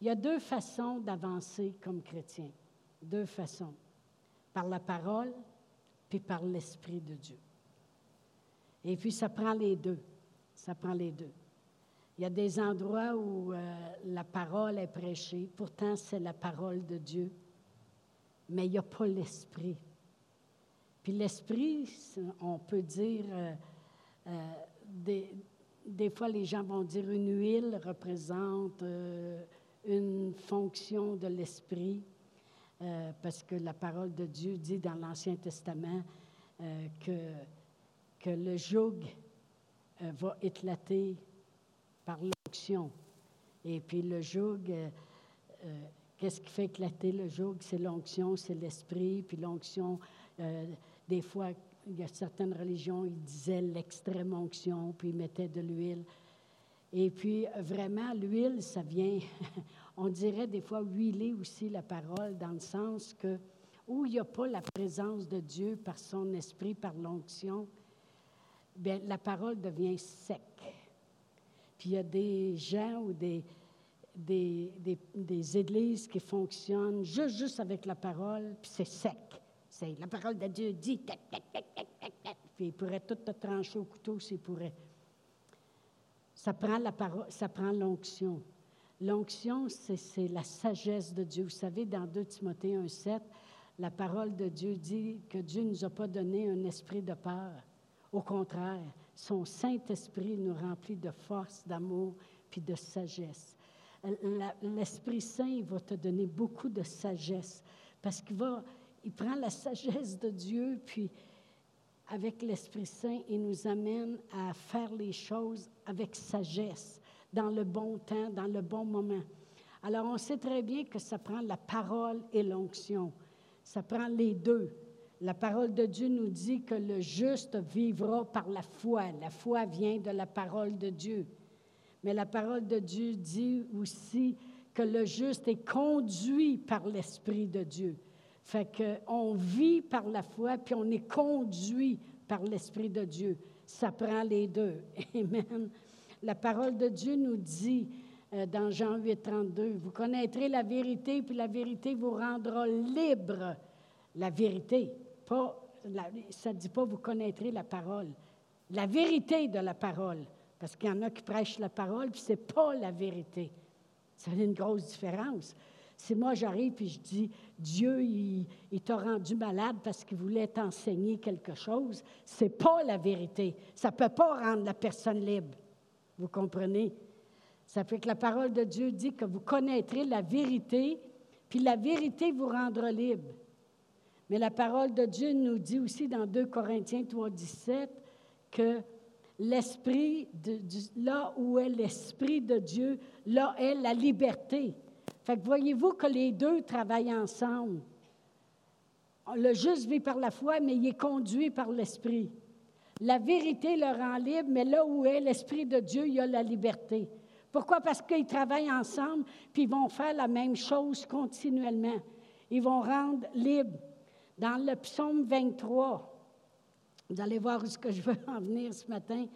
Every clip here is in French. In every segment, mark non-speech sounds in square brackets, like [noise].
Il y a deux façons d'avancer comme chrétien. Deux façons. Par la parole, puis par l'Esprit de Dieu. Et puis, ça prend les deux. Ça prend les deux. Il y a des endroits où euh, la parole est prêchée, pourtant c'est la parole de Dieu, mais il n'y a pas l'esprit. Puis l'esprit, on peut dire, euh, euh, des, des, fois les gens vont dire une huile représente une fonction de l'esprit, parce que la parole de Dieu dit dans l'Ancien Testament que, que le joug va éclater par l'onction. Et puis le joug, euh, euh, qu'est-ce qui fait éclater le joug? C'est l'onction, c'est l'esprit. Puis l'onction, euh, des fois, il y a certaines religions, ils disaient l'extrême onction, puis ils mettaient de l'huile. Et puis, vraiment, l'huile, ça vient, [laughs] on dirait des fois huiler aussi la parole, dans le sens que où il n'y a pas la présence de Dieu par son esprit, par l'onction, bien, la parole devient sec. Puis il y a des gens ou des, des, des, églises qui fonctionnent juste, avec la parole, puis c'est sec. C'est la parole de Dieu dit, tac, tac, tac, tac, puis il pourrait tout te trancher au couteau s'il pourrait. Ça prend la parole, ça prend l'onction. L'onction, c'est la sagesse de Dieu. Vous savez, dans 2 Timothée 1,7, la parole de Dieu dit que Dieu ne nous a pas donné un esprit de peur. Au contraire, son Saint-Esprit nous remplit de force, d'amour, puis de sagesse. L'Esprit Saint va te donner beaucoup de sagesse parce qu'il va, il prend la sagesse de Dieu, puis avec l'Esprit Saint, il nous amène à faire les choses avec sagesse, dans le bon temps, dans le bon moment. Alors, on sait très bien que ça prend la parole et l'onction. Ça prend les deux. La parole de Dieu nous dit que le juste vivra par la foi. La foi vient de la parole de Dieu. Mais la parole de Dieu dit aussi que le juste est conduit par l'Esprit de Dieu. Fait qu'on vit par la foi, puis on est conduit par l'Esprit de Dieu. Ça prend les deux. [laughs] Amen. La parole de Dieu nous dit euh, dans Jean 8, 32, vous connaîtrez la vérité, puis la vérité vous rendra libre. La vérité ça ne dit pas vous connaîtrez la parole. La vérité de la parole. Parce qu'il y en a qui prêchent la parole, puis ce n'est pas la vérité. Ça a une grosse différence. Si moi j'arrive et je dis Dieu, il, t'a rendu malade parce qu'il voulait t'enseigner quelque chose, ce n'est pas la vérité. Ça ne peut pas rendre la personne libre. Vous comprenez? Ça fait que la parole de Dieu dit que vous connaîtrez la vérité, puis la vérité vous rendra libre. Mais la parole de Dieu nous dit aussi dans 2 Corinthiens 3, 17 que l'esprit, là où est l'esprit de Dieu, là est la liberté. Voyez-vous que les deux travaillent ensemble. Le juste vit par la foi, mais il est conduit par l'esprit. La vérité le rend libre, mais là où est l'esprit de Dieu, il y a la liberté. Pourquoi? Parce qu'ils travaillent ensemble, puis ils vont faire la même chose continuellement. Ils vont rendre libre dans le psaume 23, vous allez voir où ce que je veux [laughs] en venir ce matin,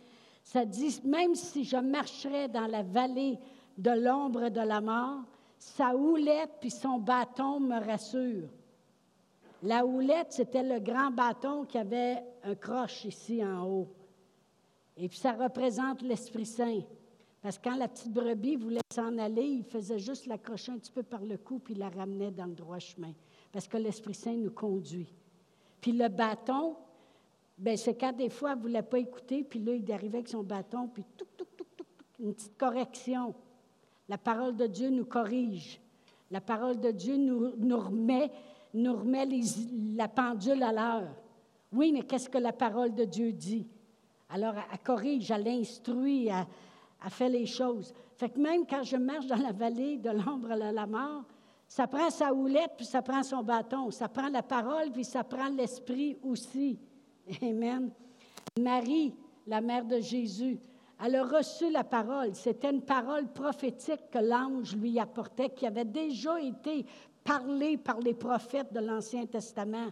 ça dit, même si je marcherais dans la vallée de l'ombre de la mort, sa houlette puis son bâton me rassurent. La houlette, c'était le grand bâton qui avait un croche ici en haut. Et puis ça représente l'Esprit Saint. Parce que quand la petite brebis voulait s'en aller, il faisait juste l'accrocher un petit peu par le cou, puis il la ramenait dans le droit chemin parce que l'Esprit Saint nous conduit. Puis le bâton, ben c'est quand des fois, elle ne voulait pas écouter, puis là, il arrivait avec son bâton, puis tout, tout, tout, tout, une petite correction. La parole de Dieu nous corrige. La parole de Dieu nous, nous remet, nous remet la pendule à l'heure. Oui, mais qu'est-ce que la parole de Dieu dit? Alors, elle, corrige, elle instruit, elle, elle, fait les choses. Fait que même quand je marche dans la vallée de l'ombre de la mort, ça prend sa houlette, puis ça prend son bâton. Ça prend la parole, puis ça prend l'esprit aussi. Amen. Marie, la mère de Jésus, elle a reçu la parole. C'était une parole prophétique que l'ange lui apportait, qui avait déjà été parlée par les prophètes de l'Ancien Testament.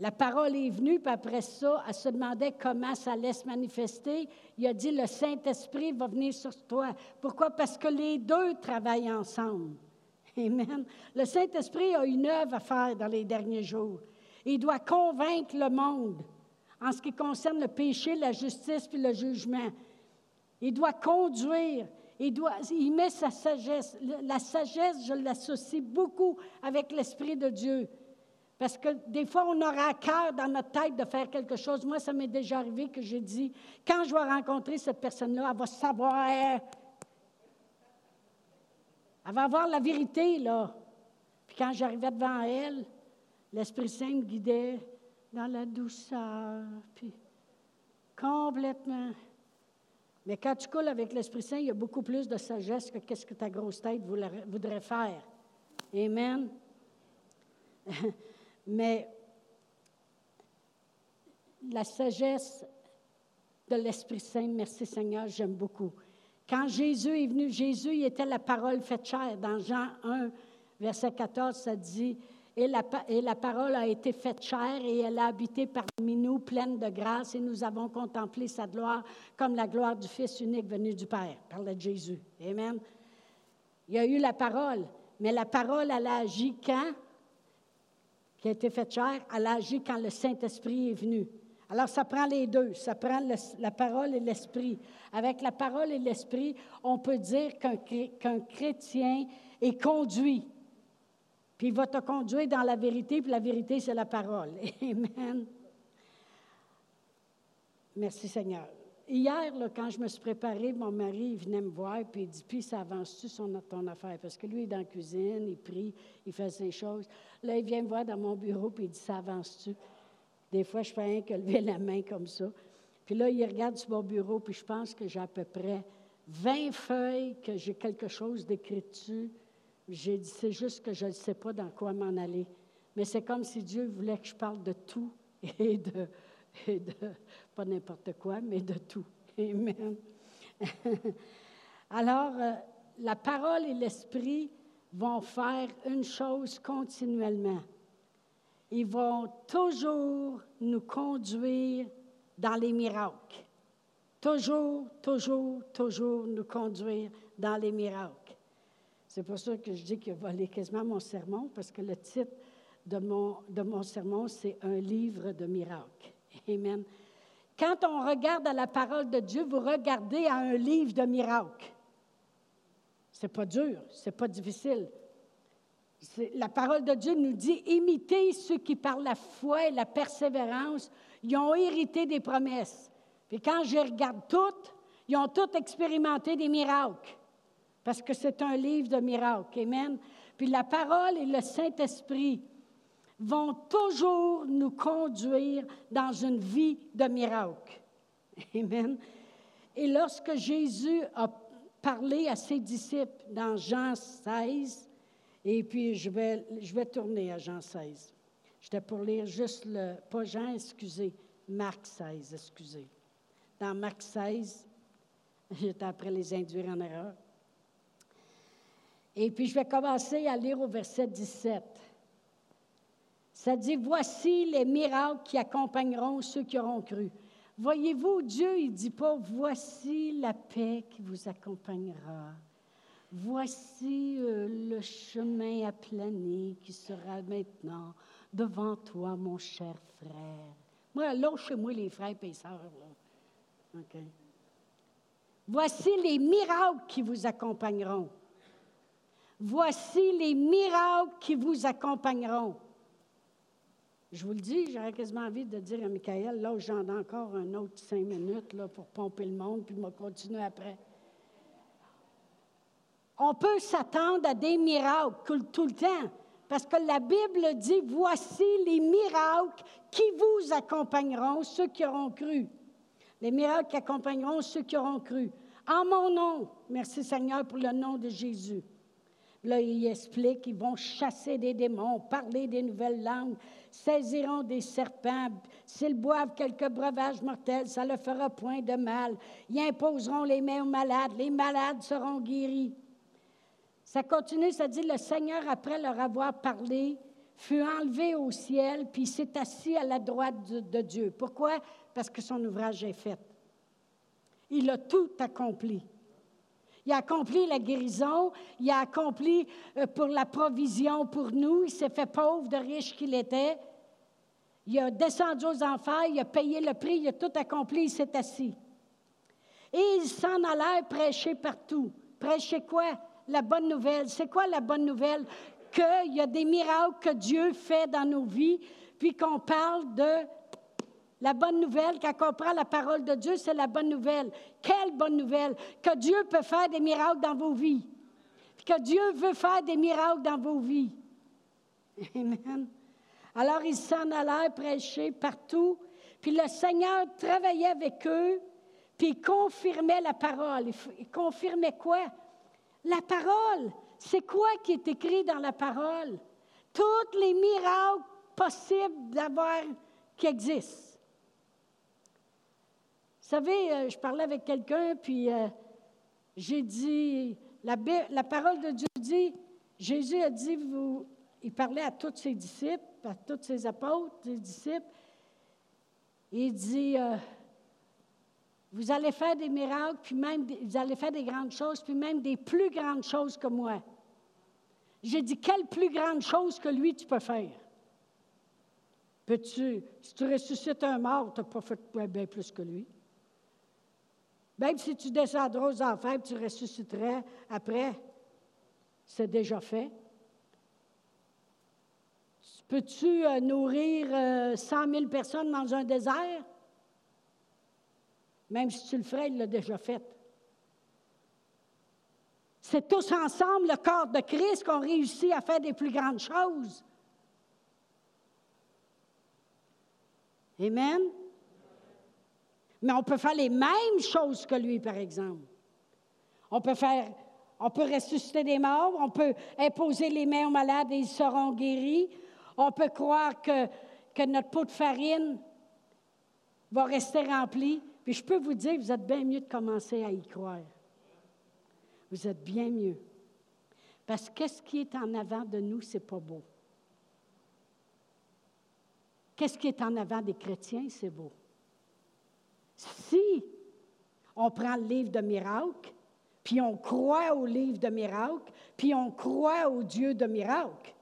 La parole est venue, puis après ça, elle se demandait comment ça allait se manifester. Il a dit, le Saint-Esprit va venir sur toi. Pourquoi? Parce que les deux travaillent ensemble. Amen. Le Saint-Esprit a une œuvre à faire dans les derniers jours. Il doit convaincre le monde en ce qui concerne le péché, la justice puis le jugement. Il doit conduire. Il, il met sa sagesse. La sagesse, je l'associe beaucoup avec l'Esprit de Dieu. Parce que des fois, on aura à cœur dans notre tête de faire quelque chose. Moi, ça m'est déjà arrivé que j'ai dit, quand je vais rencontrer cette personne-là, elle va savoir. Elle va avoir la vérité, là. Puis quand j'arrivais devant elle, l'Esprit Saint me guidait dans la douceur, puis complètement. Mais quand tu coules avec l'Esprit Saint, il y a beaucoup plus de sagesse que qu'est-ce que ta grosse tête voudrait faire. Amen. [laughs] Mais la sagesse de l'Esprit Saint, merci Seigneur, j'aime beaucoup. Quand Jésus est venu, Jésus il était la parole faite chair. Dans Jean 1, verset 14, ça dit, et la, parole a été faite chair et elle a habité parmi nous pleine de grâce et nous avons contemplé sa gloire comme la gloire du Fils unique venu du Père. Parle de Jésus. Amen. Il y a eu la parole, mais la parole, elle a agi quand? qui a été faite chair, elle a agi quand le Saint-Esprit est venu. Alors, ça prend les deux. Ça prend la parole et l'esprit. Avec la parole et l'esprit, on peut dire qu'un chrétien est conduit. Puis il va te conduire dans la vérité, puis la vérité, c'est la parole. [laughs] Amen. Merci Seigneur. Hier, quand je me suis préparée, mon mari venait me voir et il dit Puis ça avance-tu ton affaire? Parce que lui, il est dans la cuisine, il prie, il fait ses choses. Là, il vient me voir dans mon bureau et il dit Ça avance-tu? Des fois, je fais rien que lever la main comme ça. Puis là, il regarde sur mon bureau, puis je pense que j'ai à peu près 20 feuilles, que j'ai quelque chose d'écrit dessus. J'ai dit C'est juste que je ne sais pas dans quoi m'en aller. Mais c'est comme si Dieu voulait que je parle de tout [laughs] et de et de, pas n'importe quoi, mais de tout. Amen. [laughs] Alors, euh, la parole et l'esprit vont faire une chose continuellement. Ils vont toujours nous conduire dans les miracles. Toujours, toujours, toujours nous conduire dans les miracles. C'est pour ça que je dis qu'il a volé quasiment mon sermon, parce que le titre de mon, de mon sermon, c'est Un livre de miracles. Amen. Quand on regarde à la parole de Dieu, vous regardez à un livre de miracles. C'est pas dur, c'est pas difficile. La parole de Dieu nous dit imitez ceux qui, par la foi et la persévérance, ils ont hérité des promesses. Puis quand je regarde toutes, ils ont toutes expérimenté des miracles. Parce que c'est un livre de miracles. Amen. Puis la parole et le Saint-Esprit vont toujours nous conduire dans une vie de miracle. Amen. Et lorsque Jésus a parlé à ses disciples dans Jean 16, et puis je vais, je vais tourner à Jean 16. J'étais pour lire juste le, pas Jean, excusez, Marc 16, excusez. Dans Marc 16, j'étais après les induire en erreur. Et puis je vais commencer à lire au verset 17. Ça dit, voici les miracles qui accompagneront ceux qui auront cru. Voyez-vous, Dieu, il ne dit pas, voici la paix qui vous accompagnera. Voici euh, le chemin aplani qui sera maintenant devant toi, mon cher frère. Moi, là, chez moi, les frères et sœurs. Voici les miracles qui vous accompagneront. Voici les miracles qui vous accompagneront. Je vous le dis, j'aurais quasiment envie de dire à Michael, là, j'en ai encore un autre cinq minutes pour pomper le monde, puis me continuer après. On peut s'attendre à des miracles tout le temps, parce que la Bible dit, voici les miracles qui vous accompagneront, ceux qui auront cru. Les miracles qui accompagneront ceux qui auront cru. En mon nom, merci Seigneur pour le nom de Jésus. Là, il explique qu'ils vont chasser des démons, parler des nouvelles langues, saisiront des serpents. S'ils boivent quelques breuvages mortels, ça ne leur fera point de mal. Ils imposeront les mains aux malades. Les malades seront guéris. Ça continue, ça dit, le Seigneur, après leur avoir parlé, fut enlevé au ciel, puis s'est assis à la droite de, Dieu. Pourquoi? Parce que son ouvrage est fait. Il a tout accompli. Il a accompli la guérison, il a accompli euh, pour la provision pour nous, il s'est fait pauvre de riche qu'il était. Il a descendu aux enfers, il a payé le prix, il a tout accompli, il s'est assis. Et il s'en allait prêcher partout. Prêcher quoi? La bonne nouvelle. C'est quoi la bonne nouvelle? Qu'il y a des miracles que Dieu fait dans nos vies, puis qu'on parle de la bonne nouvelle, quand on prend la parole de Dieu, c'est la bonne nouvelle. Quelle bonne nouvelle! Que Dieu peut faire des miracles dans vos vies. Que Dieu veut faire des miracles dans vos vies. Amen. Alors ils s'en allaient prêcher partout. Puis le Seigneur travaillait avec eux, puis il confirmait la parole. Il confirmait quoi? La parole. C'est quoi qui est écrit dans la parole? Tous les miracles possibles d'avoir qui existent. Savez, euh, je parlais avec quelqu'un, puis euh, j'ai dit, la, la, parole de Dieu dit, Jésus a dit, vous, il parlait à tous ses disciples, à tous ses apôtres, ses disciples, il dit, euh, vous allez faire des miracles, puis même, vous allez faire des grandes choses, puis même des plus grandes choses que moi. J'ai dit, quelle plus grande chose que lui tu peux faire? Peux-tu, si tu ressuscites un mort, tu n'as pas fait bien plus que lui. Même si tu descendras aux enfers tu ressusciterais après, c'est déjà fait. Peux-tu euh, nourrir 100 euh, 000 personnes dans un désert? Même si tu le ferais, il l'a déjà fait. C'est tous ensemble, le corps de Christ, qu'on réussit à faire des plus grandes choses. Amen. Mais on peut faire les mêmes choses que lui, par exemple. On peut faire, on peut ressusciter des morts, on peut imposer les mains aux malades et ils seront guéris. On peut croire que, notre pot de farine va rester rempli. Puis je peux vous dire, vous êtes bien mieux de commencer à y croire. Vous êtes bien mieux. Parce que qu'est-ce qui est en avant de nous, c'est pas beau. Qu'est-ce qui est en avant des chrétiens, c'est beau. Si on prend le livre de miracles, puis on croit au livre de miracles, puis on croit au Dieu de miracles,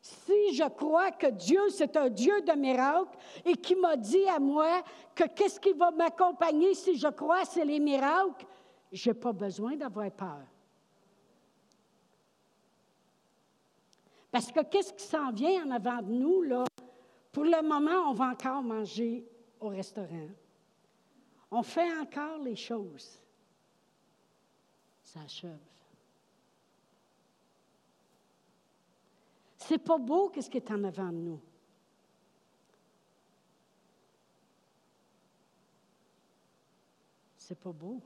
si je crois que Dieu, c'est un Dieu de miracles et qui m'a dit à moi que qu'est-ce qui va m'accompagner si je crois, c'est les miracles, je n'ai pas besoin d'avoir peur. Parce que qu'est-ce qui s'en vient en avant de nous, là? Pour le moment, on va encore manger au restaurant. On fait encore les choses. Ça achève. C'est pas beau qu'est-ce qui est en avant de nous? C'est pas beau.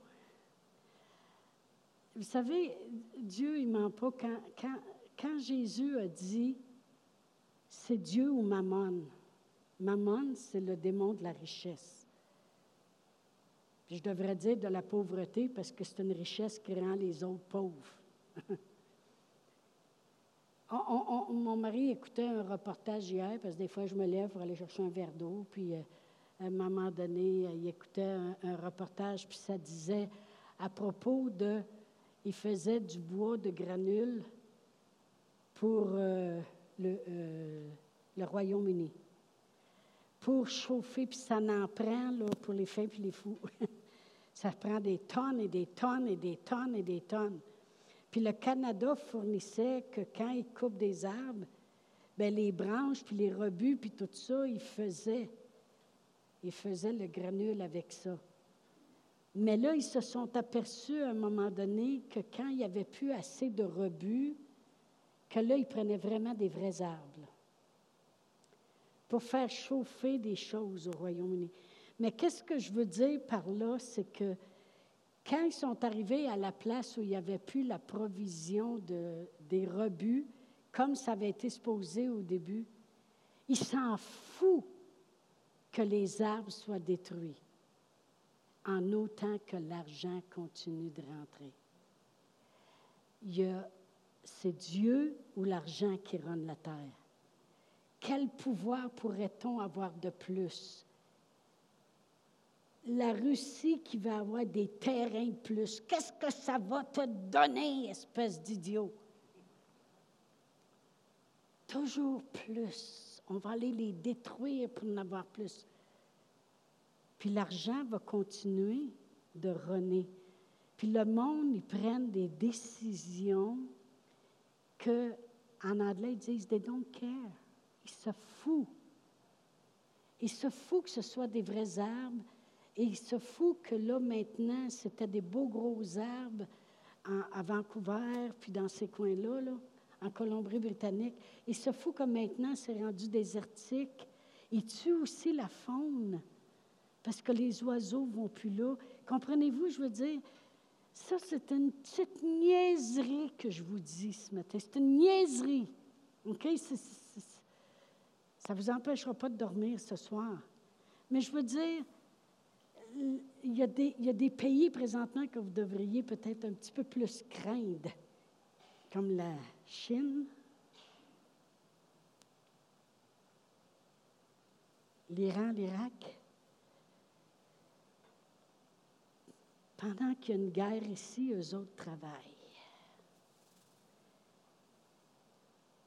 Vous savez, Dieu, il ment pas. Quand, quand, quand Jésus a dit, c'est Dieu ou Mammon? Mammon, c'est le démon de la richesse. Je devrais dire de la pauvreté parce que c'est une richesse qui rend les autres pauvres. [laughs] mon mari écoutait un reportage hier, parce que des fois, je me lève pour aller chercher un verre d'eau, puis euh, à un moment donné, il écoutait un, reportage, puis ça disait à propos de. Il faisait du bois de granules pour euh, le, euh, le Royaume-Uni. Pour chauffer, puis ça en prend là, pour les fins et les fous. [laughs] ça prend des tonnes et des tonnes et des tonnes et des tonnes. Puis le Canada fournissait que quand ils coupent des arbres, bien, les branches, puis les rebuts, puis tout ça, ils faisaient. Ils faisaient le granule avec ça. Mais là, ils se sont aperçus à un moment donné que quand il n'y avait plus assez de rebuts, que là, ils prenaient vraiment des vrais arbres pour faire chauffer des choses au Royaume-Uni. Mais qu'est-ce que je veux dire par là, c'est que quand ils sont arrivés à la place où il n'y avait plus la provision de, des rebuts, comme ça avait été supposé au début, ils s'en foutent que les arbres soient détruits, en autant que l'argent continue de rentrer. c'est Dieu ou l'argent qui rend la terre. Quel pouvoir pourrait-on avoir de plus? La Russie qui va avoir des terrains plus, qu'est-ce que ça va te donner, espèce d'idiot? Toujours plus. On va aller les détruire pour en avoir plus. Puis l'argent va continuer de renaître. Puis le monde, ils prennent des décisions que, en anglais, ils disent they don't care. Ils se foutent. Ils se foutent que ce soit des vrais arbres. Et ils se foutent que là, maintenant, c'était des beaux gros arbres à Vancouver, puis dans ces coins-là, là, en Colombie-Britannique. Ils se foutent que maintenant, c'est rendu désertique. Ils tuent aussi la faune parce que les oiseaux vont plus là. Comprenez-vous, je veux dire, ça, c'est une petite niaiserie que je vous dis ce matin. C'est une niaiserie. OK? ça ne vous empêchera pas de dormir ce soir. Mais je veux dire, il y, a des, pays présentement que vous devriez peut-être un petit peu plus craindre, comme la Chine, l'Iran, l'Irak. Pendant qu'il y a une guerre ici, eux autres travaillent.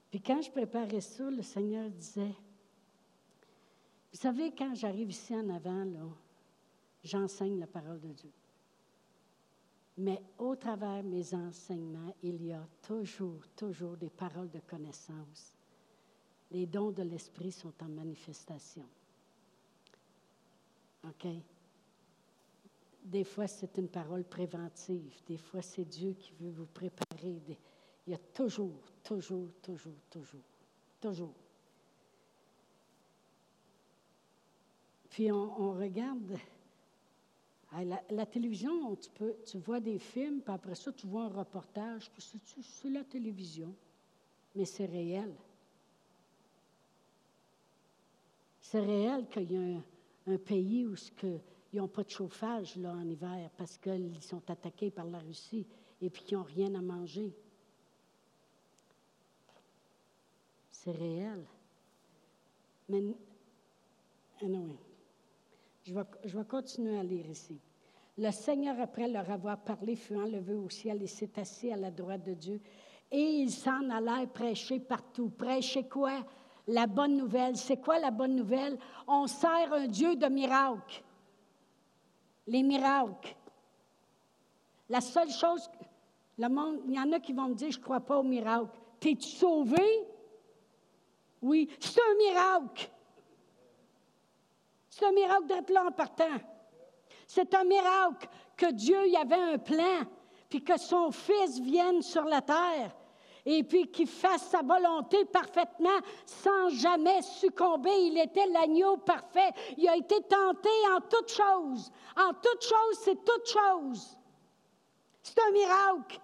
Puis quand je préparais ça, le Seigneur disait, vous savez, quand j'arrive ici en avant, là, j'enseigne la parole de Dieu. Mais au travers de mes enseignements, il y a toujours, toujours des paroles de connaissance. Les dons de l'Esprit sont en manifestation. OK? Des fois, c'est une parole préventive. Des fois, c'est Dieu qui veut vous préparer. Il y a toujours, toujours, toujours, toujours, toujours. Puis on, regarde la, télévision, tu, peux, tu vois des films, puis après ça, tu vois un reportage. C'est la télévision, mais c'est réel. C'est réel qu'il y a un, pays où ils n'ont pas de chauffage là, en hiver parce qu'ils sont attaqués par la Russie et puis qu'ils n'ont rien à manger. C'est réel. Mais, anyway, je vais, continuer à lire ici. Le Seigneur, après leur avoir parlé, fut enlevé au ciel et s'est assis à la droite de Dieu. Et il s'en allait prêcher partout. Prêcher quoi? La bonne nouvelle. C'est quoi la bonne nouvelle? On sert un Dieu de miracles les miracles. La seule chose, le monde, il y en a qui vont me dire, je ne crois pas aux miracles. T'es-tu sauvé? Oui, c'est un miracle. C'est un miracle d'être là en partant. C'est un miracle que Dieu y avait un plan, puis que son Fils vienne sur la terre et puis qu'il fasse sa volonté parfaitement sans jamais succomber. Il était l'agneau parfait. Il a été tenté en toutes choses. En toutes choses, c'est toutes choses. C'est un miracle.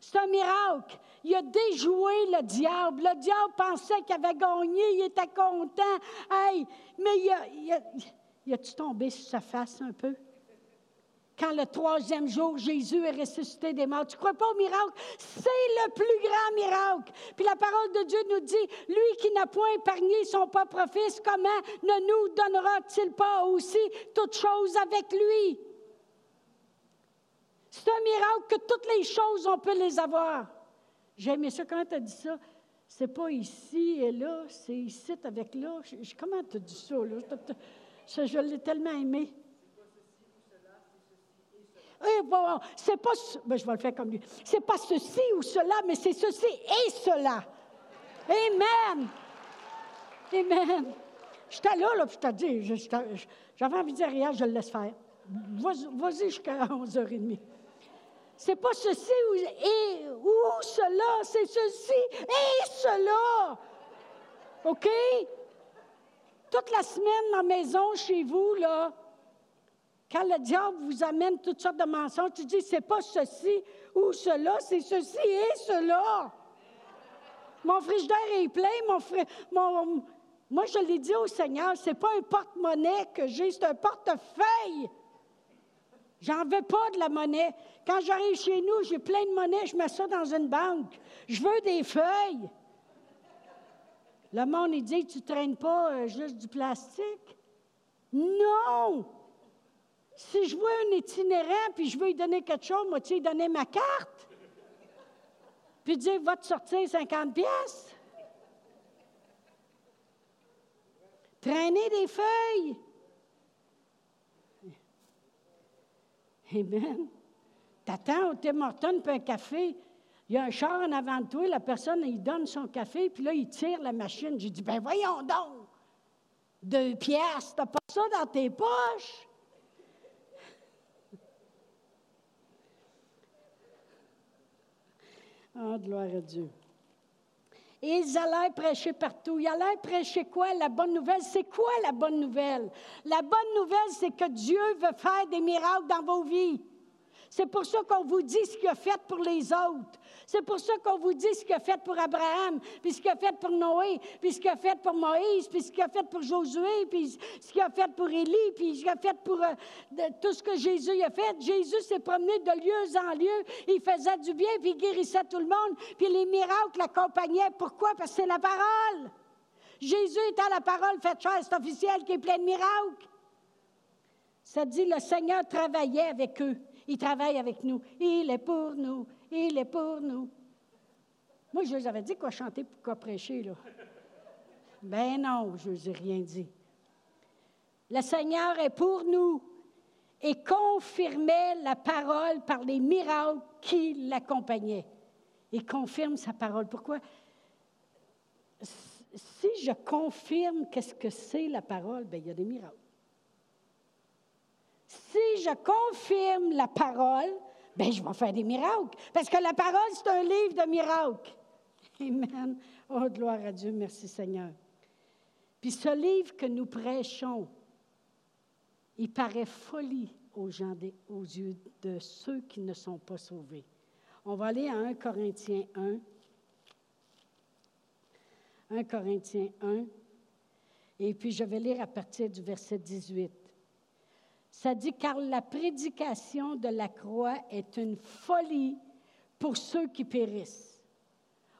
C'est un miracle. Il a déjoué le diable. Le diable pensait qu'il avait gagné, il était content. Hey, mais il a-tu tombé sur sa face un peu? quand le troisième jour, Jésus est ressuscité des morts. Tu ne crois pas au miracle? C'est le plus grand miracle. Puis la parole de Dieu nous dit, lui qui n'a point épargné son propre fils, comment ne nous donnera-t-il pas aussi toutes choses avec lui? C'est un miracle que toutes les choses, on peut les avoir. J'ai aimé ça quand tu as dit ça? C'est pas ici et là, c'est ici avec là. comment tu as dit ça? Là? je l'ai tellement aimé. Eh, c'est pas, ben, je vais le faire comme lui. C'est pas ceci ou cela, mais c'est ceci et cela. Amen. Amen. J'étais là, là, puis je t'ai dit, j'avais envie de dire rien, je le laisse faire. Vas-y jusqu'à 11h30. C'est pas ceci ou, et, ou cela, c'est ceci et cela. OK? Toute la semaine la maison, chez vous, là, quand le diable vous amène toutes sortes de mensonges, tu dis, c'est pas ceci ou cela, c'est ceci et cela. Mon frigidaire est plein, mon, frère, mon moi je l'ai dit au Seigneur, c'est pas un porte-monnaie que j'ai, c'est un portefeuille. J'en veux pas de la monnaie. Quand j'arrive chez nous, j'ai plein de monnaie, je mets ça dans une banque. Je veux des feuilles. Le monde, dit, tu ne traînes pas euh, juste du plastique. Non! Si je vois un itinérant puis je veux lui donner quelque chose, moi, tu lui donner ma carte? Puis dire, va te sortir 50 pièces. Traîner des feuilles. Amen. T'attends au Tim Hortons pour un café. Il y a un char en avant de toi, la personne, il donne son café, puis là, il tire la machine. J'ai dit, ben voyons donc, deux pièces, t'as pas ça dans tes poches? Oh, gloire à Dieu. Et ils allaient prêcher partout. Ils allaient prêcher quoi? La bonne nouvelle. C'est quoi la bonne nouvelle? La bonne nouvelle, c'est que Dieu veut faire des miracles dans vos vies. C'est pour ça qu'on vous dit ce qu'il a fait pour les autres. C'est pour ça qu'on vous dit ce qu'il a fait pour Abraham, puis ce qu'il a fait pour Noé, puis ce qu'il a fait pour Moïse, puis ce qu'il a fait pour Josué, puis ce qu'il a fait pour Élie, puis ce qu'il a fait pour euh, tout ce que Jésus a fait. Jésus s'est promené de lieu en lieu. Il faisait du bien, puis il guérissait tout le monde, puis les miracles l'accompagnaient. Pourquoi? Parce que c'est la parole. Jésus étant la parole faite chair, c'est officiel qui est plein de miracles. Ça dit, le Seigneur travaillait avec eux. Il travaille avec nous. Il est pour nous. Il est pour nous. Moi, je vous avais dit quoi chanter, quoi prêcher, là. Ben non, je ne vous ai rien dit. Le Seigneur est pour nous et confirmait la parole par les miracles qui l'accompagnaient. Il confirme sa parole. Pourquoi? Si je confirme qu'est-ce que c'est la parole, bien, il y a des miracles. Si je confirme la parole, ben je vais faire des miracles. Parce que la parole, c'est un livre de miracles. Amen. Oh, gloire à Dieu. Merci Seigneur. Puis ce livre que nous prêchons, il paraît folie aux, aux yeux de ceux qui ne sont pas sauvés. On va aller à 1 Corinthiens 1. 1 Corinthiens 1. Et puis je vais lire à partir du verset 18. Ça dit, car la prédication de la croix est une folie pour ceux qui périssent.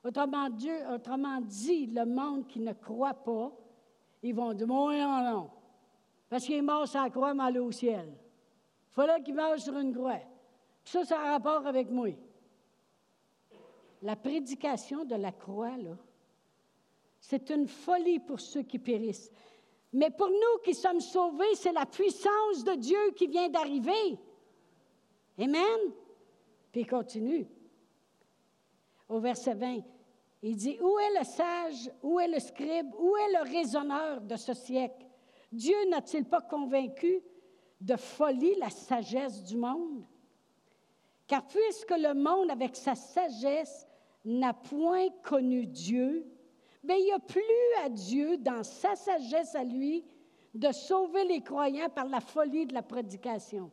Autrement, autrement dit, le monde qui ne croit pas, ils vont dire, non, non, non, parce qu'il est mort sur la croix, mal au ciel. Il fallait qu'il meure sur une croix. ça, ça a rapport avec moi. La prédication de la croix, là, c'est une folie pour ceux qui périssent. Mais pour nous qui sommes sauvés, c'est la puissance de Dieu qui vient d'arriver. Amen. Puis il continue. Au verset 20, il dit, Où est le sage, où est le scribe, où est le raisonneur de ce siècle? Dieu n'a-t-il pas convaincu de folie la sagesse du monde? Car puisque le monde, avec sa sagesse, n'a point connu Dieu, mais il a plus à Dieu, dans sa sagesse à lui, de sauver les croyants par la folie de la prédication.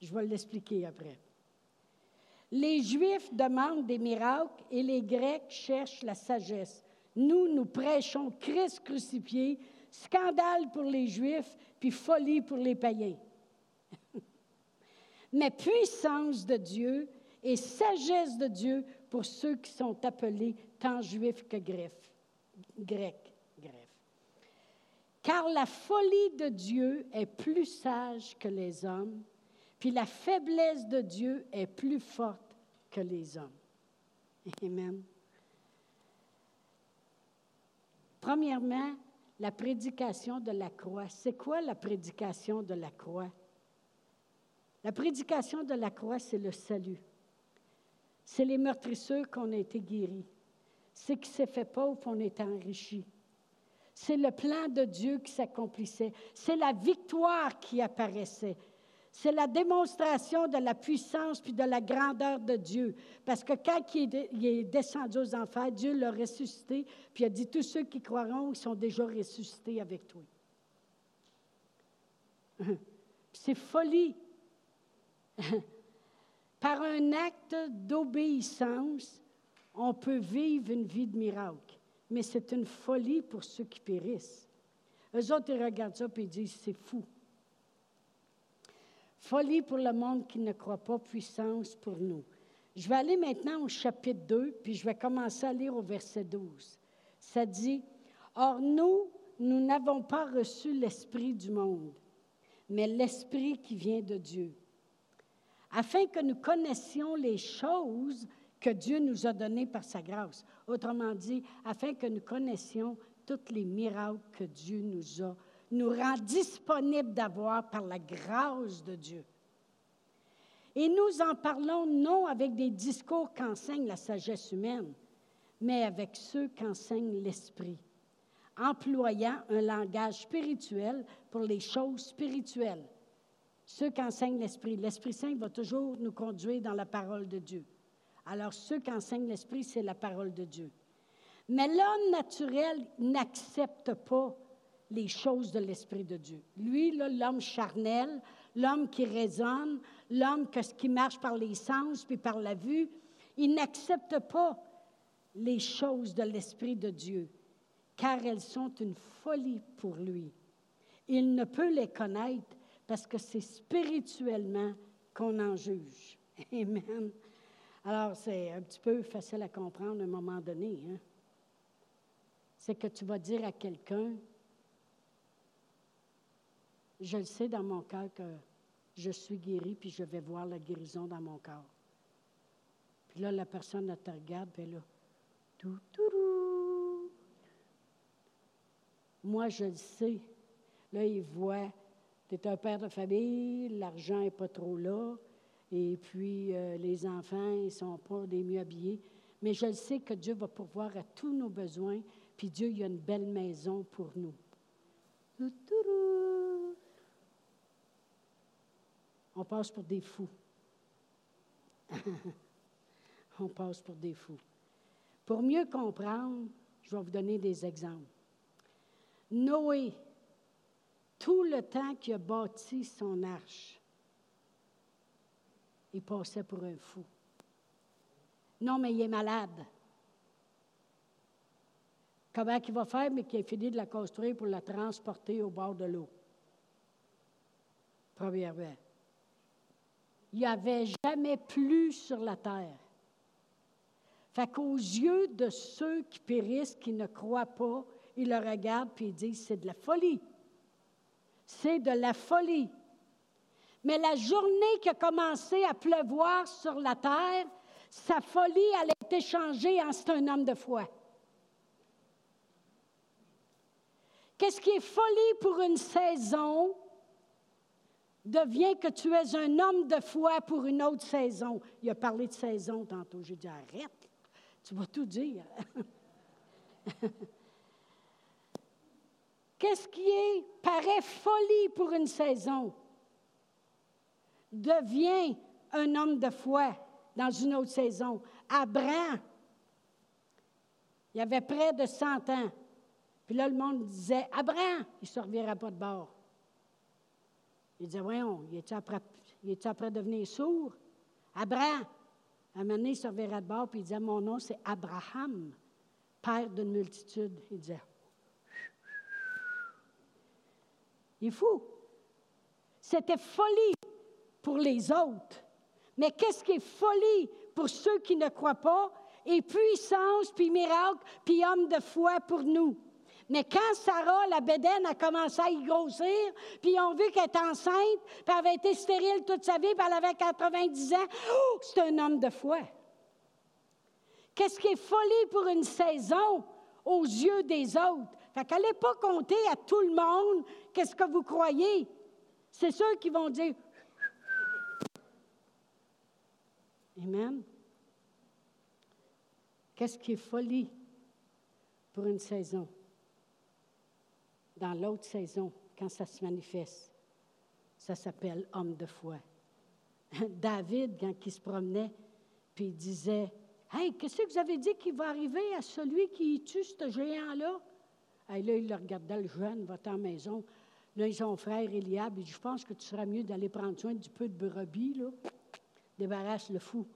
Je vais l'expliquer après. Les Juifs demandent des miracles et les Grecs cherchent la sagesse. Nous, nous prêchons Christ crucifié, scandale pour les Juifs, puis folie pour les païens. [laughs] Mais puissance de Dieu et sagesse de Dieu pour ceux qui sont appelés tant juifs que grecs grec, greffe. Car la folie de Dieu est plus sage que les hommes, puis la faiblesse de Dieu est plus forte que les hommes. Amen. Premièrement, la prédication de la croix. C'est quoi la prédication de la croix? La prédication de la croix, c'est le salut. C'est les meurtrisseurs qu'on a été guéris c'est qui s'est fait pauvre, on est enrichi. C'est le plan de Dieu qui s'accomplissait. C'est la victoire qui apparaissait. C'est la démonstration de la puissance puis de la grandeur de Dieu. Parce que quand il est descendu aux enfers, Dieu l'a ressuscité, puis il a dit, tous ceux qui croiront, ils sont déjà ressuscités avec toi. [laughs] C'est folie. [laughs] Par un acte d'obéissance, on peut vivre une vie de miracle, mais c'est une folie pour ceux qui périssent. Eux autres, ils regardent ça et ils disent, c'est fou. Folie pour le monde qui ne croit pas, puissance pour nous. Je vais aller maintenant au chapitre 2, puis je vais commencer à lire au verset 12. Ça dit, Or nous, nous n'avons pas reçu l'Esprit du monde, mais l'Esprit qui vient de Dieu, afin que nous connaissions les choses que Dieu nous a données par sa grâce. Autrement dit, afin que nous connaissions tous les miracles que Dieu nous a, nous rend disponibles d'avoir par la grâce de Dieu. Et nous en parlons non avec des discours qu'enseigne la sagesse humaine, mais avec ceux qu'enseigne l'Esprit, employant un langage spirituel pour les choses spirituelles. Ceux qu'enseigne l'Esprit. L'Esprit Saint va toujours nous conduire dans la parole de Dieu. Alors, ceux qu'enseigne l'Esprit, c'est la parole de Dieu. Mais l'homme naturel n'accepte pas les choses de l'Esprit de Dieu. Lui, l'homme charnel, l'homme qui raisonne, l'homme qui marche par les sens puis par la vue, il n'accepte pas les choses de l'Esprit de Dieu, car elles sont une folie pour lui. Il ne peut les connaître parce que c'est spirituellement qu'on en juge. Amen. Alors, c'est un petit peu facile à comprendre à un moment donné. Hein? C'est que tu vas dire à quelqu'un, je le sais dans mon cœur que je suis guéri, puis je vais voir la guérison dans mon corps. Puis là, la personne te regarde, puis là, tout, tout, Moi, je le sais. Là, il voit, tu es un père de famille, l'argent n'est pas trop là, et puis euh, les enfants, ils ne sont pas des mieux habillés. Mais je le sais que Dieu va pourvoir à tous nos besoins, puis Dieu, il a une belle maison pour nous. On passe pour des fous. [laughs] On passe pour des fous. Pour mieux comprendre, je vais vous donner des exemples. Noé, tout le temps qu'il a bâti son arche, il passait pour un fou. Non, mais il est malade. Comment il va faire, mais qu'il a fini de la construire pour la transporter au bord de l'eau? Premièrement il n'y avait jamais plus sur la terre. Fait qu'aux yeux de ceux qui périssent, qui ne croient pas, ils le regardent et ils disent c'est de la folie. C'est de la folie. Mais la journée qui a commencé à pleuvoir sur la terre, sa folie, elle a été changée en c'est un homme de foi. Qu'est-ce qui est folie pour une saison Deviens que tu es un homme de foi pour une autre saison. Il a parlé de saison tantôt. J'ai dit, arrête, tu vas tout dire. [laughs] Qu'est-ce qui est, paraît folie pour une saison? Deviens un homme de foi dans une autre saison. Abraham, il avait près de 100 ans. Puis là, le monde disait, Abraham, il ne se reviendra pas de bord. Il disait, voyons, il est-tu après, après devenir sourd? Abraham. À un moment donné, il se reverrait de bord, puis il disait, mon nom, c'est Abraham, père d'une multitude. Il disait, il est fou. C'était folie pour les autres. Mais qu'est-ce qui est folie pour ceux qui ne croient pas? Et puissance, puis miracle, puis homme de foi pour nous. Mais quand Sarah, la bédaine, a commencé à y grossir, puis ont vu qu'elle était enceinte, puis elle avait été stérile toute sa vie, puis elle avait 90 ans, oh, c'est un homme de foi. Qu'est-ce qui est folie pour une saison aux yeux des autres? Fait qu'allez pas compter à tout le monde qu'est-ce que vous croyez. C'est ceux qui vont dire Amen. Qu'est-ce qui est folie pour une saison? dans l'autre saison, quand ça se manifeste. Ça s'appelle homme de foi. [laughs] David, quand il se promenait, puis il disait Hey, qu'est-ce que vous avez dit qui va arriver à celui qui tue ce géant-là? là, il le regardait, le jeune, va à maison. Là, son frère Eliab, il dit Je pense que tu seras mieux d'aller prendre soin du peu de brebis, là. Débarrasse le fou.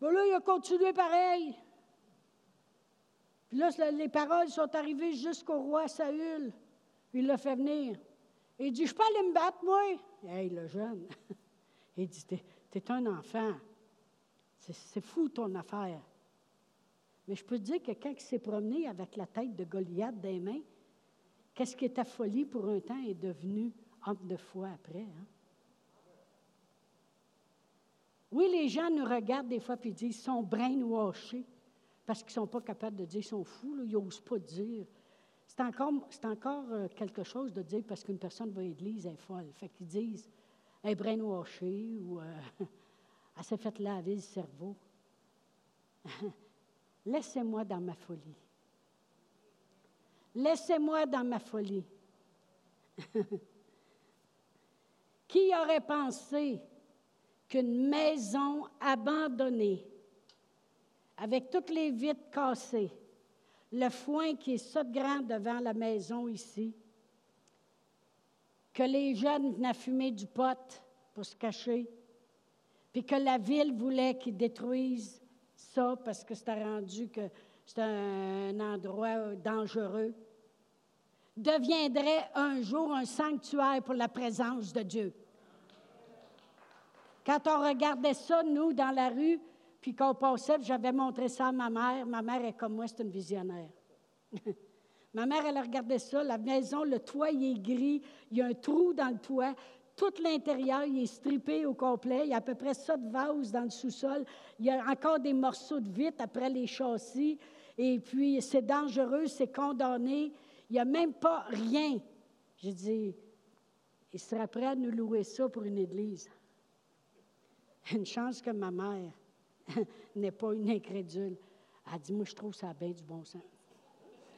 Ben là, il a continué pareil là, les paroles sont arrivées jusqu'au roi Saül. Il l'a fait venir. Il dit, je peux aller me battre, moi? Hey, le jeune. [laughs] Il dit, t'es, es un enfant. C'est, fou ton affaire. Mais je peux te dire que quand il s'est promené avec la tête de Goliath des mains, qu'est-ce qui était folie pour un temps est devenu homme de foi après. Hein? Oui, les gens nous regardent des fois et disent ils sont brainwashés parce qu'ils ne sont pas capables de dire ils sont fous, ils n'osent pas dire. C'est encore, euh, quelque chose de dire parce qu'une personne va à l'église, elle est folle. Fait qu'ils disent elle est ou euh, [laughs] elle s'est fait laver le cerveau. [laughs] Laissez-moi dans ma folie. Laissez-moi dans ma folie. [laughs] Qui aurait pensé qu'une maison abandonnée, avec toutes les vitres cassées, le foin qui est ça de grand devant la maison ici, que les jeunes venaient fumer du pot pour se cacher, puis que la ville voulait qu'ils détruisent ça parce que c'était rendu que c'est un endroit dangereux, deviendrait un jour un sanctuaire pour la présence de Dieu. Quand on regardait ça, nous, dans la rue, puis qu'on passait, j'avais montré ça à ma mère. Ma mère est comme moi, c'est une visionnaire. [laughs] ma mère, elle regardait ça, la maison, le toit, il est gris, il y a un trou dans le toit. Tout l'intérieur, il est strippé au complet. Il y a à peu près ça de vase dans le sous-sol. Il y a encore des morceaux de vitre après les châssis. Et puis, c'est dangereux, c'est condamné. Il n'y a même pas rien. J'ai dit, il serait prêt à nous louer ça pour une église. [laughs] Une chance que ma mère [laughs] n'est pas une incrédule. Elle dit, moi, je trouve ça bien du bon sens.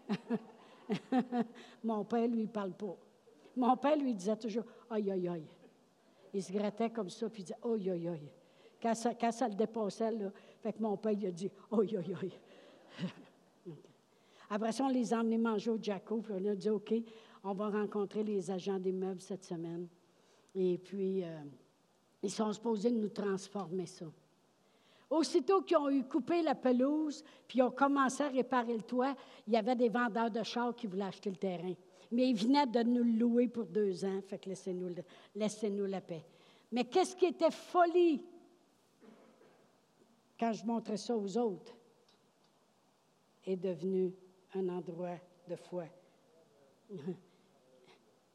[laughs] Mon père, lui, parle pas. Mon père lui disait toujours, aïe, aïe, aïe. Il se grattait comme ça, puis il disait, aïe, aïe, aïe. Quand ça, quand ça le dépassait, là, fait que mon père, il a dit, aïe, aïe, aïe. Après ça, on les a emmenés manger au Jaco, puis on a dit, OK, on va rencontrer les agents des meubles cette semaine. Et puis, euh, ils sont supposés nous transformer ça. Aussitôt qu'ils ont eu coupé la pelouse, puis ils ont commencé à réparer le toit, il y avait des vendeurs de chars qui voulaient acheter le terrain. Mais ils venaient de nous louer pour deux ans, fait que laissez-nous la paix. Mais qu'est-ce qui était folie quand je montrais ça aux autres est devenu un endroit de foi. [laughs]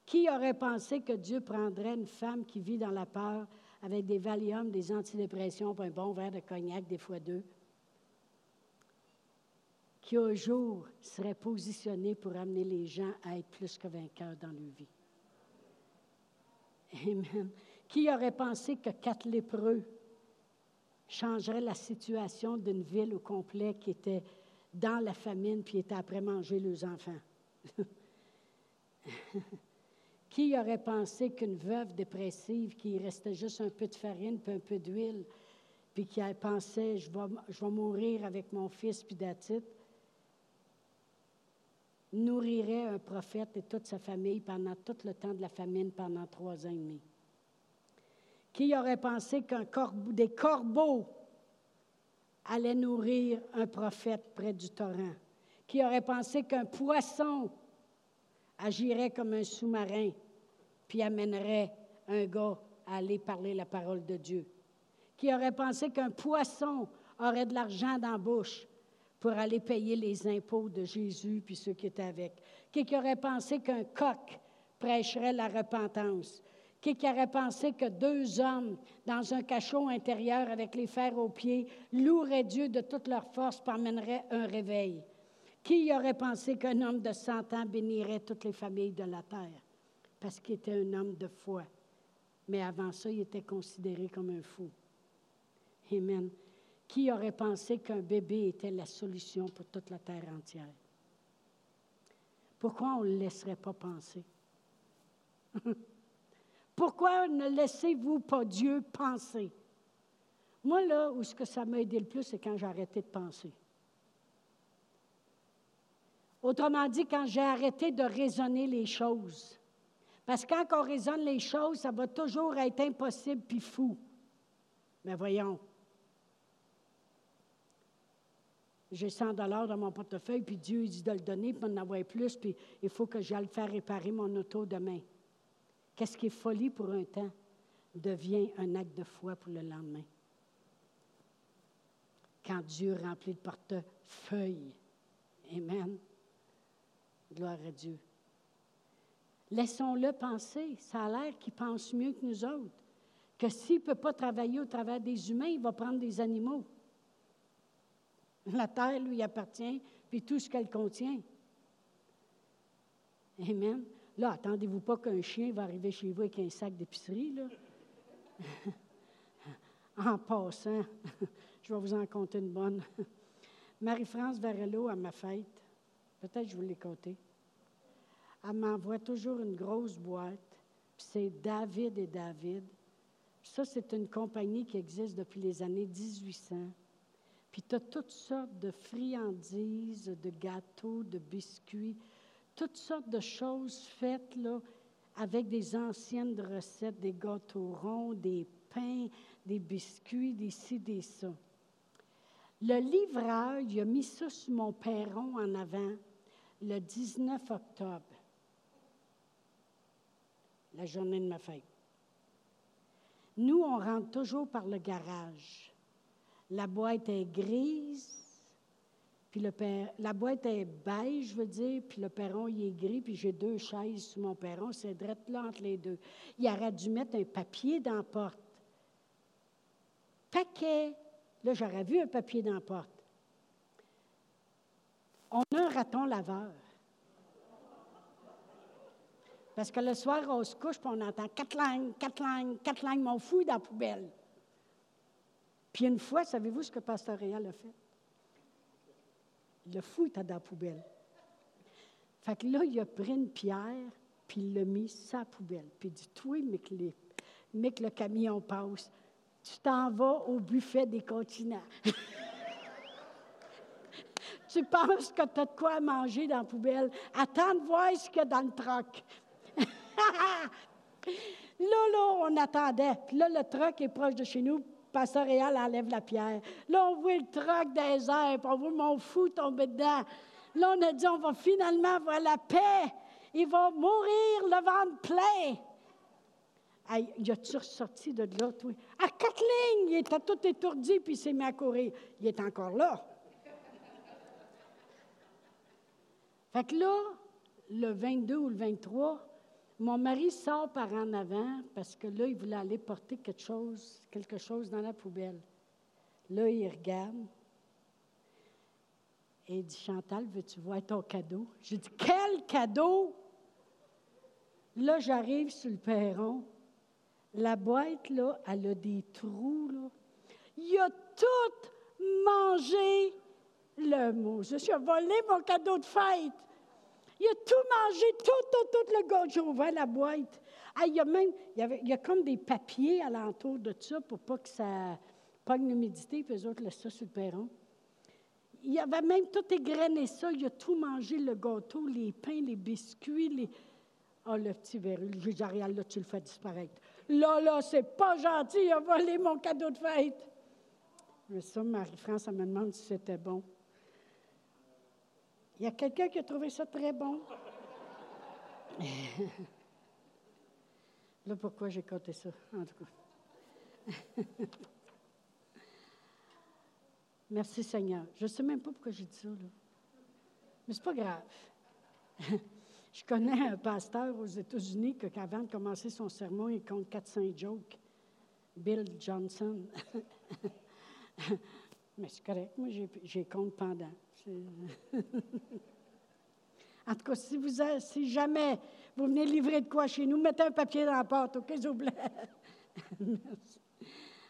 Qui aurait pensé que Dieu prendrait une femme qui vit dans la peur avec des Valium, des antidépressions, un bon verre de cognac, des fois deux, qui un jour serait positionné pour amener les gens à être plus que vainqueurs dans leur vie. Amen. Qui aurait pensé que quatre lépreux changeraient la situation d'une ville au complet qui était dans la famine puis étaient après manger leurs enfants? [laughs] Qui aurait pensé qu'une veuve dépressive qui restait juste un peu de farine puis un peu d'huile, puis qui pensait je vais, je vais mourir avec mon fils puis d'attitude, nourrirait un prophète et toute sa famille pendant tout le temps de la famine, pendant trois ans et demi? Qui aurait pensé qu'un corbeau, des corbeaux allaient nourrir un prophète près du torrent? Qui aurait pensé qu'un poisson agirait comme un sous-marin, puis amènerait un gars à aller parler la parole de Dieu. Qui aurait pensé qu'un poisson aurait de l'argent dans la bouche pour aller payer les impôts de Jésus puis ceux qui étaient avec. Qui aurait pensé qu'un coq prêcherait la repentance. Qui aurait pensé que deux hommes dans un cachot intérieur avec les fers aux pieds loueraient Dieu de toute leur force pour amènerait un réveil. Qui aurait pensé qu'un homme de cent ans bénirait toutes les familles de la terre? Parce qu'il était un homme de foi. Mais avant ça, il était considéré comme un fou. Amen. Qui aurait pensé qu'un bébé était la solution pour toute la terre entière? Pourquoi on ne le laisserait pas penser? [laughs] Pourquoi ne laissez-vous pas Dieu penser? Moi, là, où ce que ça m'a aidé le plus, c'est quand j'ai arrêté de penser. Autrement dit, quand j'ai arrêté de raisonner les choses. Parce que quand on raisonne les choses, ça va toujours être impossible puis fou. Mais voyons. J'ai 100 dollars dans mon portefeuille, puis Dieu dit de le donner pour en avoir plus, puis il faut que j'aille faire réparer mon auto demain. Qu'est-ce qui est folie pour un temps devient un acte de foi pour le lendemain. Quand Dieu remplit le portefeuille. Amen. Gloire à Dieu. Laissons-le penser. Ça a l'air qu'il pense mieux que nous autres. Que s'il ne peut pas travailler au travers des humains, il va prendre des animaux. La terre lui appartient, puis tout ce qu'elle contient. Amen. Là, attendez-vous pas qu'un chien va arriver chez vous avec un sac d'épicerie, là. [laughs] en passant, [laughs] je vais vous en compter une bonne. [laughs] Marie-France Varello, à ma fête, peut-être je vous l'ai compté, elle m'envoie toujours une grosse boîte, c'est David et David. Ça, c'est une compagnie qui existe depuis les années 1800. Puis tu as toutes sortes de friandises, de gâteaux, de biscuits, toutes sortes de choses faites là, avec des anciennes recettes, des gâteaux ronds, des pains, des biscuits, des ci, des ça. Le livreur, il a mis ça sur mon perron en avant le 19 octobre, la journée de ma fête. Nous, on rentre toujours par le garage. La boîte est grise, puis le la boîte est beige, je veux dire, puis le perron, il est gris, puis j'ai deux chaises sur mon perron, c'est drette là entre les deux. Il aurait dû mettre un papier dans la porte. Paquet. Là, j'aurais vu un papier dans la porte. On a un raton laveur. Parce que le soir, on se couche, puis on entend quatre lignes, quatre lignes, quatre lignes, mon fou dans la poubelle. Puis une fois, savez-vous ce que Pasteur Réal a fait? Le fou dans la poubelle. Fait que là, il a pris une pierre, puis il l'a mis sa poubelle. Puis il dit Toi, mais que, le camion passe, tu t'en vas au buffet des continents. [laughs] tu penses que tu as de quoi manger dans la poubelle. Attends de voir ce qu'il y a dans le troc. [laughs] là, là, on attendait. Puis là, le troc est proche de chez nous. Pasteur Réal enlève la pierre. Là, on voit le troc des airs, on voit mon fou tomber dedans. Là, on a dit, on va finalement avoir la paix. Il va mourir le ventre plein. il a-tu ressorti de là, toi? À quatre lignes, il était tout étourdi, puis il s'est mis à courir. Il est encore là. Fait que là, le 22 ou le 23, mon mari sort par en avant parce que là, il voulait aller porter quelque chose, quelque chose dans la poubelle. Là, il regarde et il dit Chantal, veux-tu voir ton cadeau? J'ai dit Quel cadeau? Là, j'arrive sur le perron. La boîte, là, elle a des trous. Il a tout mangé le mot. Je suis volé mon cadeau de fête. Il a tout mangé, tout, tout, tout le gars. J'ai ouvert la boîte. Ah, il y a même, il y, a comme des papiers alentour de ça pour pas que ça pogne l'humidité, puis eux autres laissent ça sur le perron. Il avait même tout égrené ça. Il a tout mangé, le gâteau, les pains, les biscuits, les... Ah, oh, le petit verru. Dit, Ariel, là, tu le fais disparaître. Là, là, c'est pas gentil, il a volé mon cadeau de fête. Mais ça, Marie-France, elle me demande si c'était bon. Il y a quelqu'un qui a trouvé ça très bon? Là, pourquoi j'ai coté ça, en tout cas? Merci Seigneur. Je ne sais même pas pourquoi j'ai dit ça, là. Mais c'est pas grave. Je connais un pasteur aux États-Unis que, qu'avant de commencer son sermon, il compte 400 jokes. Bill Johnson. [laughs] Mais c'est correct, moi, j'ai compte pendant. [laughs] en tout cas, si, vous jamais vous venez livrer de quoi chez nous, mettez un papier dans la porte, OK, s'il vous plaît? [laughs] Merci.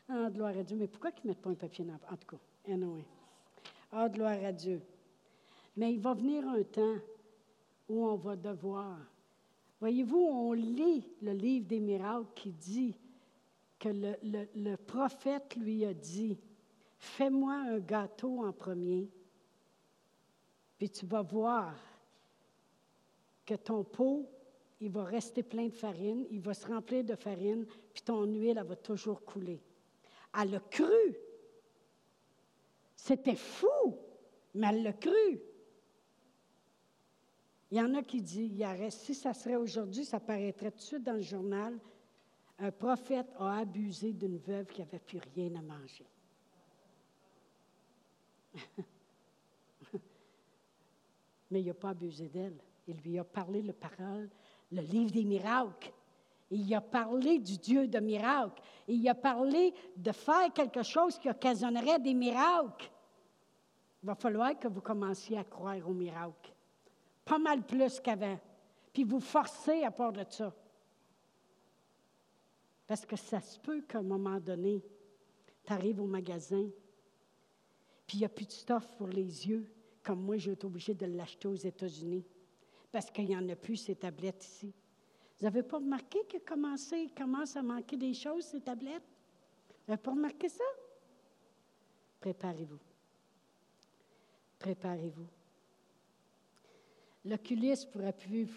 Ah, gloire à Dieu. Mais pourquoi qu'ils ne mettent pas un papier dans la porte? En tout cas, anyway. Ah, gloire à Dieu. Mais il va venir un temps où on va devoir. Voyez-vous, on lit le livre des miracles qui dit que le prophète lui a dit Fais-moi un gâteau en premier puis tu vas voir que ton pot, il va rester plein de farine, il va se remplir de farine, puis ton huile, elle va toujours couler. Elle a cru. C'était fou, mais elle l'a cru. Il y en a qui disent, il si ça serait aujourd'hui, ça paraîtrait tout de suite dans le journal, un prophète a abusé d'une veuve qui n'avait plus rien à manger. [laughs] Mais il n'a pas abusé d'elle. Il lui a parlé le parole, le livre des miracles. Il a parlé du Dieu de miracles. Il a parlé de faire quelque chose qui occasionnerait des miracles. Il va falloir que vous commenciez à croire aux miracles. Pas mal plus qu'avant. Puis vous forcez à part de ça. Parce que ça se peut qu'à un moment donné, tu arrives au magasin, puis il n'y a plus de stuff pour les yeux, comme moi, j'ai été obligée de l'acheter aux États-Unis, parce qu'il n'y en a plus, ces tablettes ici. Vous n'avez pas remarqué qu'il commence à manquer des choses, ces tablettes? Vous n'avez pas remarqué ça? Préparez-vous. Préparez-vous. L'oculiste pourrait plus,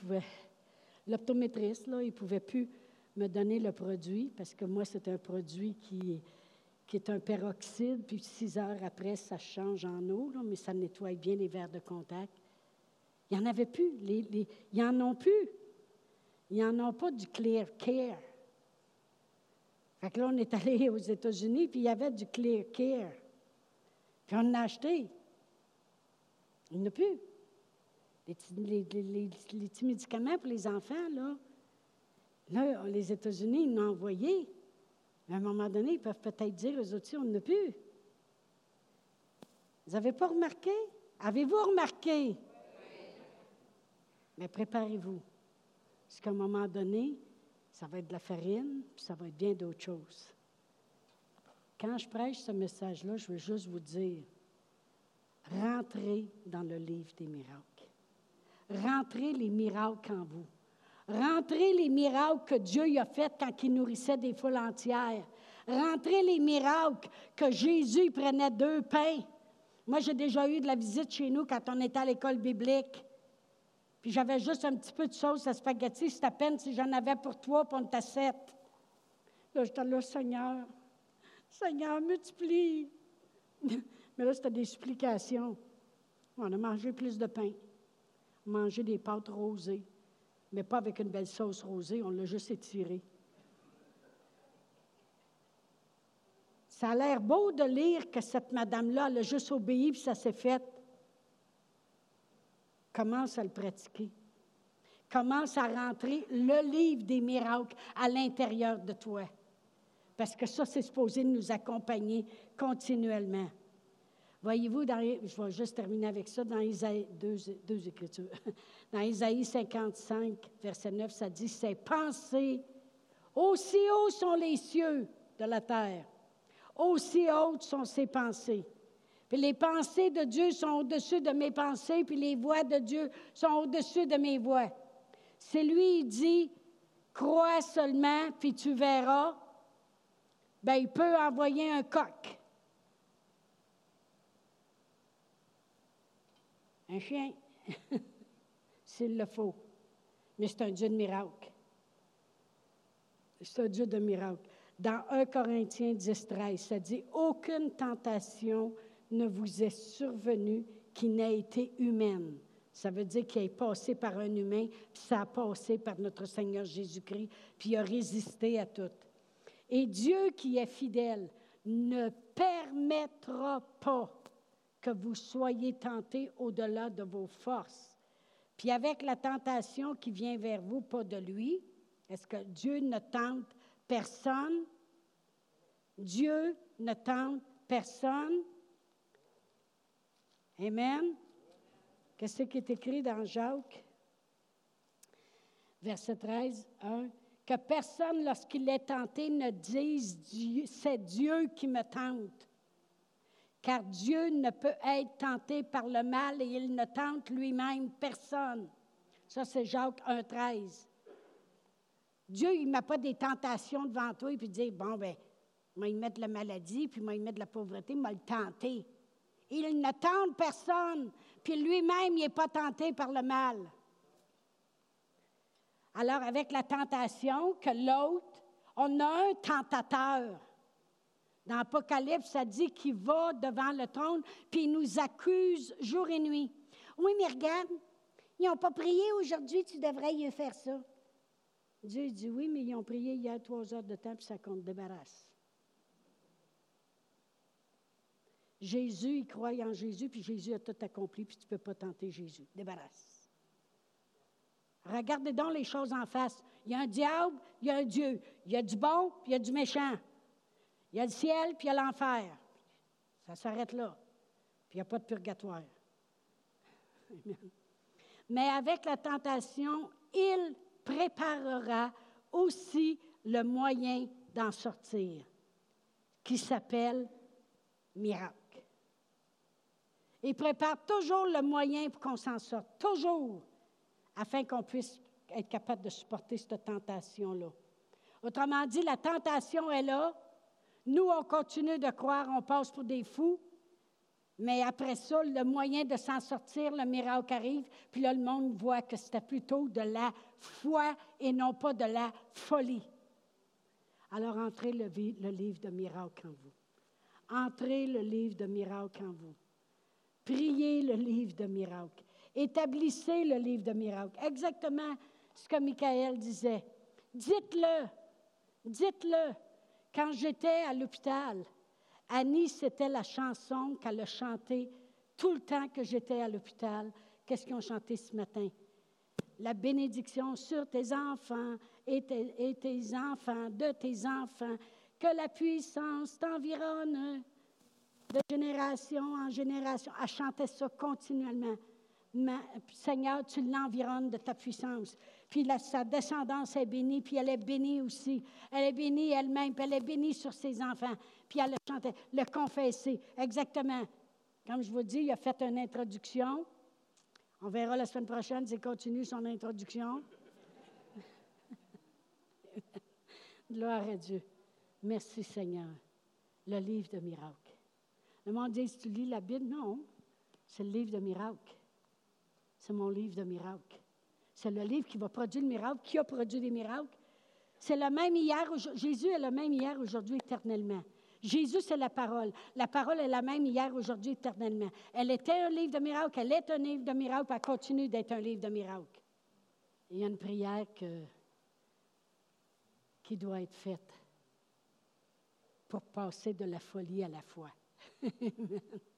l'optométriste, il ne pouvait plus me donner le produit, parce que moi, c'est un produit qui, qui est un peroxyde, puis six heures après, ça change en eau, mais ça nettoie bien les verres de contact. Il n'y en avait plus. Les, les, ils n'en ont plus. Ils n'en ont pas du Clear Care. Fait que là, on est [laughs] allé aux États-Unis, puis il y avait du Clear Care. Puis on en a acheté. Il n'y en a plus. Les, les, petits médicaments pour les enfants, là, Là, les États-Unis, ils l'ont envoyé. À un moment donné, ils peuvent peut-être dire aux autres, on n'a plus. Vous n'avez pas remarqué? Avez-vous remarqué? Mais préparez-vous. Parce qu'à un moment donné, ça va être de la farine, puis ça va être bien d'autres choses. Quand je prêche ce message-là, je veux juste vous dire, rentrez dans le livre des miracles. Rentrez les miracles en vous. Rentrez les miracles que Dieu a fait quand il nourrissait des foules entières. Rentrez les miracles que Jésus prenait deux pains. Moi, j'ai déjà eu de la visite chez nous quand on était à l'école biblique. Puis j'avais juste un petit peu de sauce à spaghetti. C'est à peine si j'en avais pour toi, pour on était sept. Là, j'étais là, Seigneur, Seigneur, multiplie. [laughs] Mais là, c'était des supplications. On a mangé plus de pain. Mangé des pâtes rosées mais pas avec une belle sauce rosée, on l'a juste étiré. Ça a l'air beau de lire que cette madame-là, elle a juste obéi puis ça s'est fait. Commence à le pratiquer. Commence à rentrer le livre des miracles à l'intérieur de toi. Parce que ça, c'est supposé nous accompagner continuellement. Voyez-vous, je vais juste terminer avec ça, dans Isaïe, deux, deux écritures. [laughs] Dans Isaïe 55, verset 9, ça dit, Ses pensées, aussi hauts sont les cieux de la terre, aussi hautes sont ses pensées. Puis les pensées de Dieu sont au-dessus de mes pensées, puis les voix de Dieu sont au-dessus de mes voix. C'est lui, il dit, crois seulement, puis tu verras. Bien, il peut envoyer un coq. Un chien, [laughs] s'il le faut. Mais c'est un Dieu de miracle. C'est un Dieu de miracle. Dans 1 Corinthiens 10, 13, ça dit Aucune tentation ne vous est survenue qui n'ait été humaine. Ça veut dire qu'il est passé par un humain, puis ça a passé par notre Seigneur Jésus-Christ, puis il a résisté à tout. Et Dieu qui est fidèle ne permettra pas que vous soyez tentés au-delà de vos forces. Puis avec la tentation qui vient vers vous, pas de lui, est-ce que Dieu ne tente personne? Dieu ne tente personne? Amen. Qu'est-ce qui est écrit dans Jacques? Verset 13, 1. Que personne, lorsqu'il est tenté, ne dise c'est Dieu qui me tente car Dieu ne peut être tenté par le mal et il ne tente lui-même personne. Ça, c'est Jacques 1,13. Dieu, il ne met pas des tentations devant toi et puis dire, bon, ben, moi, il met de la maladie, puis moi, il met de la pauvreté, moi, le tenter. Il ne tente personne, puis lui-même, il n'est pas tenté par le mal. Alors, avec la tentation que l'autre, on a un tentateur. Dans l'Apocalypse, ça dit qu'il va devant le trône, puis il nous accuse jour et nuit. Oui, mais regarde, Ils n'ont pas prié aujourd'hui, tu devrais y faire ça. Dieu dit oui, mais ils ont prié il y a trois heures de temps, puis ça compte débarrasse. Jésus, il croit en Jésus, puis Jésus a tout accompli, puis tu ne peux pas tenter Jésus. Débarrasse. Regardez donc les choses en face. Il y a un diable, il y a un Dieu. Il y a du bon, puis il y a du méchant. Il y a le ciel, puis il y a l'enfer. Ça s'arrête là. Puis il n'y a pas de purgatoire. Mais avec la tentation, il préparera aussi le moyen d'en sortir, qui s'appelle miracle. Il prépare toujours le moyen pour qu'on s'en sorte, toujours, afin qu'on puisse être capable de supporter cette tentation-là. Autrement dit, la tentation est là. Nous, on continue de croire, on passe pour des fous, mais après ça, le moyen de s'en sortir, le miracle arrive, puis là, le monde voit que c'était plutôt de la foi et non pas de la folie. Alors, entrez le, livre de miracle en vous. Entrez le livre de miracle en vous. Priez le livre de miracle. Établissez le livre de miracle. Exactement ce que Michael disait. Dites-le. Dites-le. Quand j'étais à l'hôpital, Annie, c'était la chanson qu'elle a chantée tout le temps que j'étais à l'hôpital. Qu'est-ce qu'ils ont chanté ce matin? La bénédiction sur tes enfants et tes, enfants, de tes enfants, que la puissance t'environne de génération en génération. Elle chantait ça continuellement. Seigneur, tu l'environnes de ta puissance. Puis sa descendance est bénie, puis elle est bénie aussi. Elle est bénie elle-même, puis elle est bénie sur ses enfants. Puis elle le chantait, le confesser. Exactement. Comme je vous dis, il a fait une introduction. On verra la semaine prochaine s'il continue son introduction. [laughs] Gloire à Dieu. Merci Seigneur. Le livre de miracles. Le monde dit, tu lis la Bible? Non. C'est le livre de miracles. C'est mon livre de miracles. C'est le livre qui va produire le miracle, qui a produit des miracles. C'est le même hier, Jésus est le même hier, aujourd'hui, éternellement. Jésus, c'est la parole. La parole est la même hier, aujourd'hui, éternellement. Elle était un livre de miracles, elle est un livre de miracles, elle continue d'être un livre de miracles. Il y a une prière qui doit être faite pour passer de la folie à la foi. [laughs]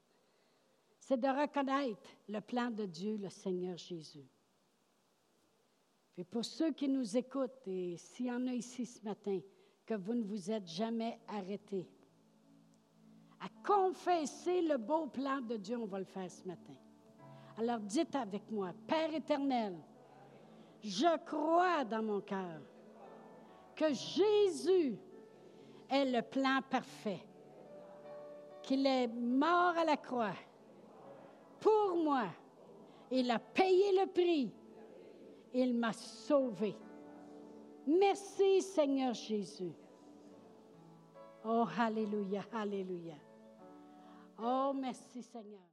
c'est de reconnaître le plan de Dieu, le Seigneur Jésus. Et pour ceux qui nous écoutent, et s'il y en a ici ce matin, que vous ne vous êtes jamais arrêtés à confesser le beau plan de Dieu, on va le faire ce matin. Alors dites avec moi, Père éternel, je crois dans mon cœur que Jésus est le plan parfait, qu'il est mort à la croix pour moi. Il a payé le prix. Il m'a sauvé. Merci Seigneur Jésus. Oh, Alléluia, Alléluia. Oh, merci Seigneur.